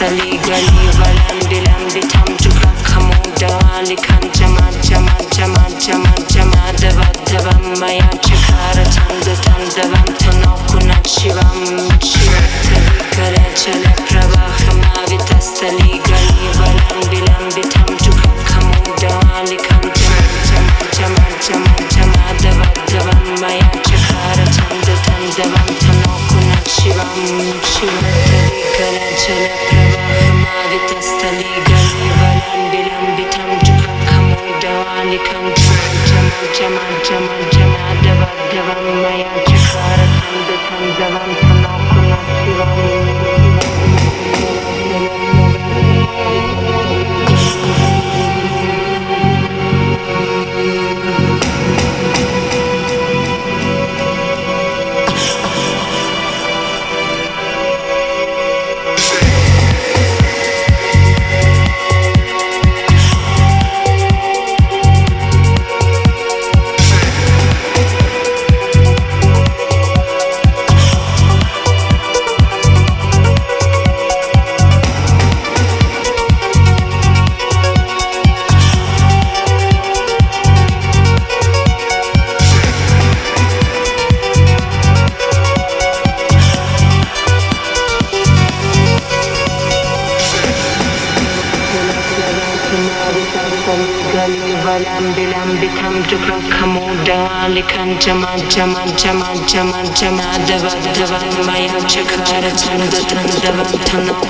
گلی گلی ولم دلم بیتم چکا خمو دوالی کن جمع جمع جمع جمع جمع دوت دوم بیا چکار چند تن دوم تنا کنک شیوم شیوم تلی کره چله پرواخ ماوی تستلی گلی ولم دلم بیتم چکا خمو دوالی کن جمع جمع جمع جمع جمع دوت دوم بیا چکار چند تن دوم تنا کنک شیوم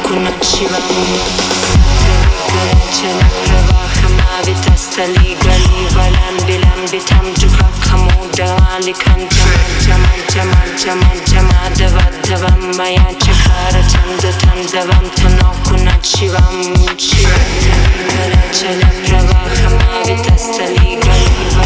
kuna shiva Chala pravaha mavita stali gali valan bilam bitam juka kamuda alikam jama jama jama jama jama dava dava maya chakara chanda tandava tana kuna shiva shiva Chala pravaha mavita stali gali valan bilam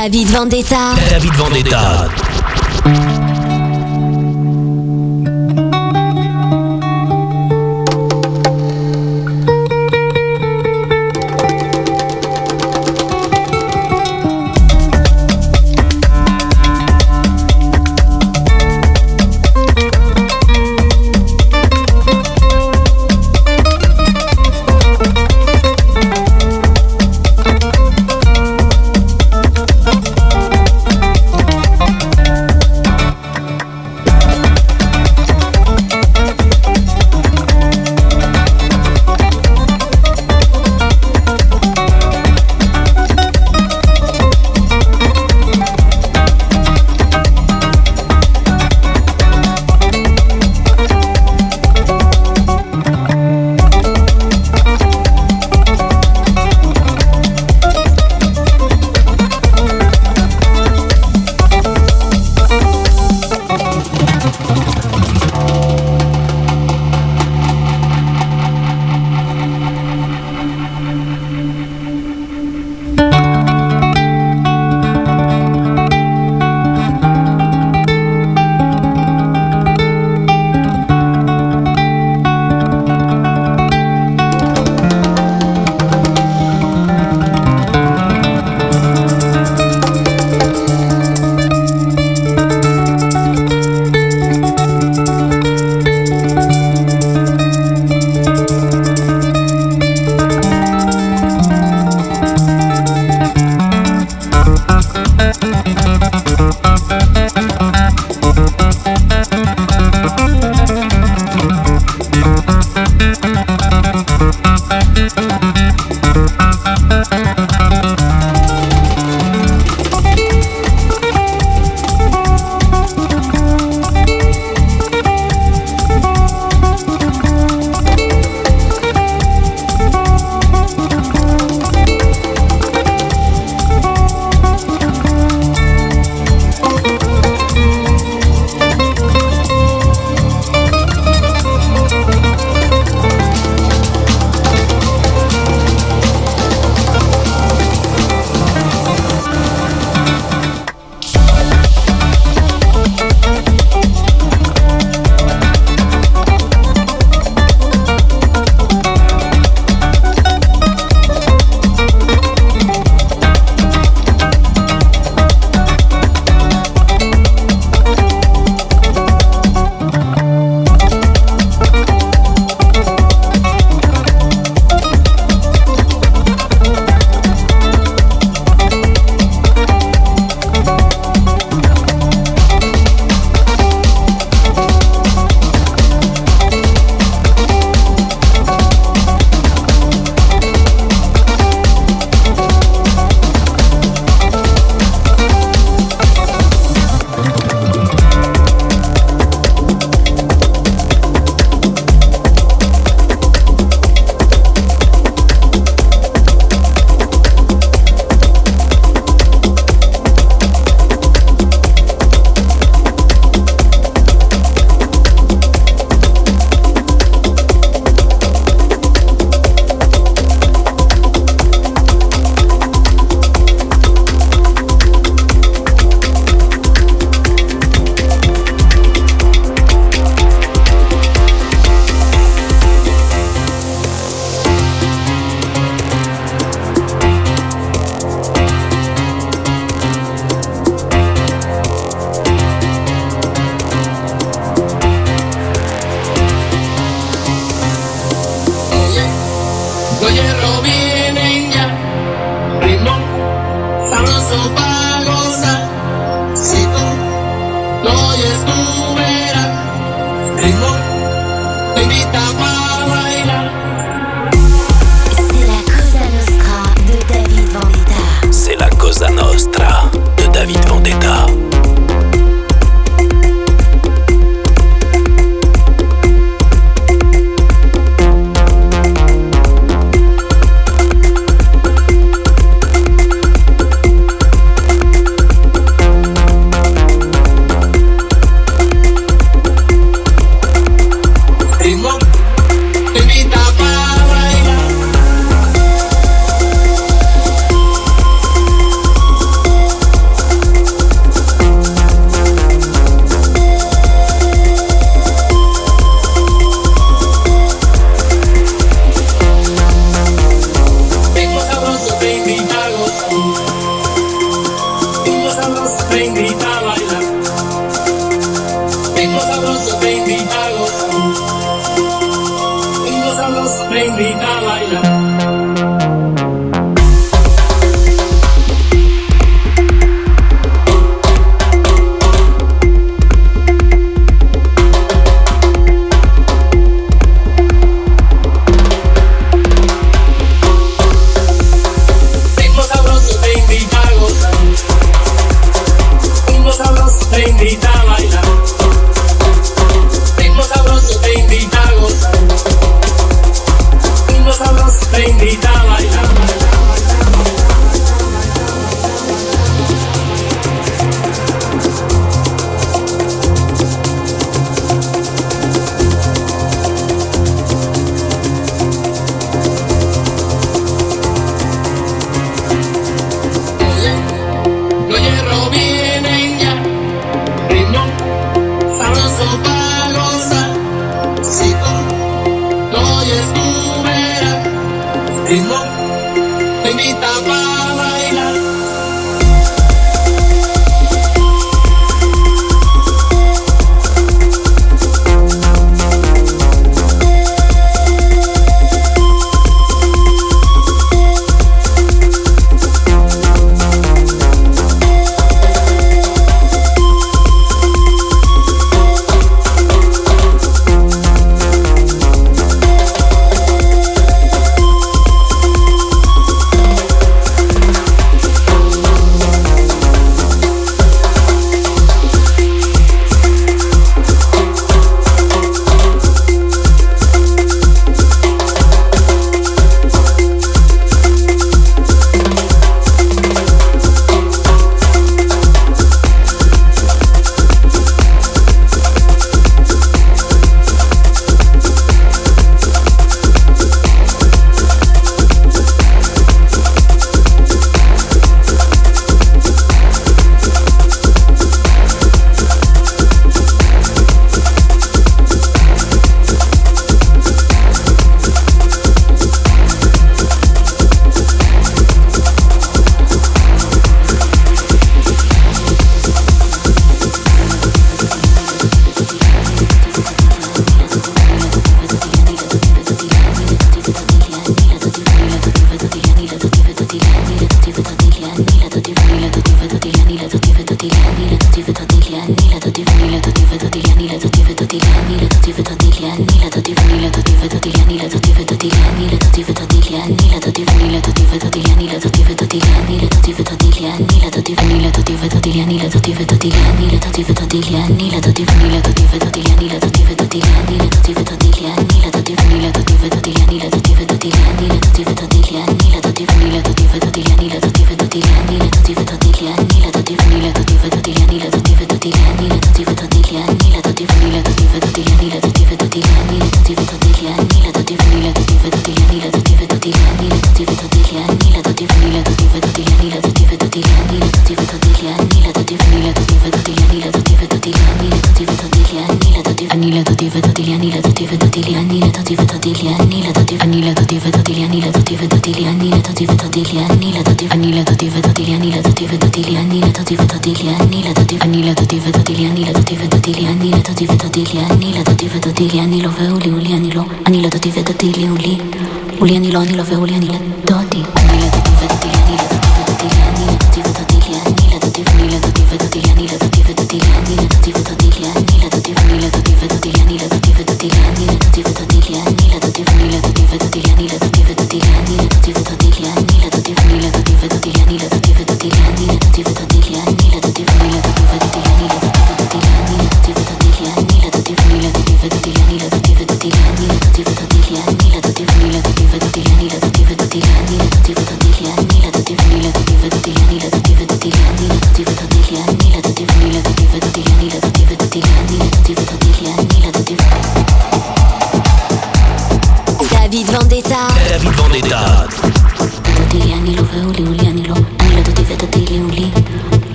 David Vendetta. David Vendetta.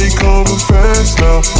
Money coming fast now.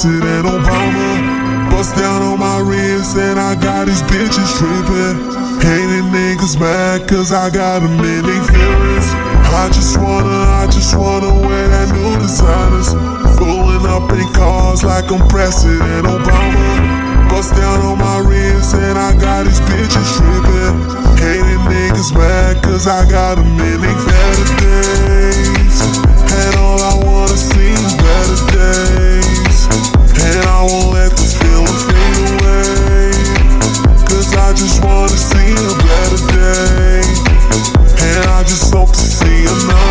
Shit Obama. Bust down on my wrist and I got these bitches tripping. Hating niggas mad cause I got a million feelings. I just wanna, I just wanna wear that new designers. Pulling up in cars like I'm President Obama. Bust down on my wrist and I got these bitches tripping. Hating niggas mad cause I got a million better days. And all I wanna see is better days. And I won't let this feeling fade I just wanna see a better day. And I just hope to see another.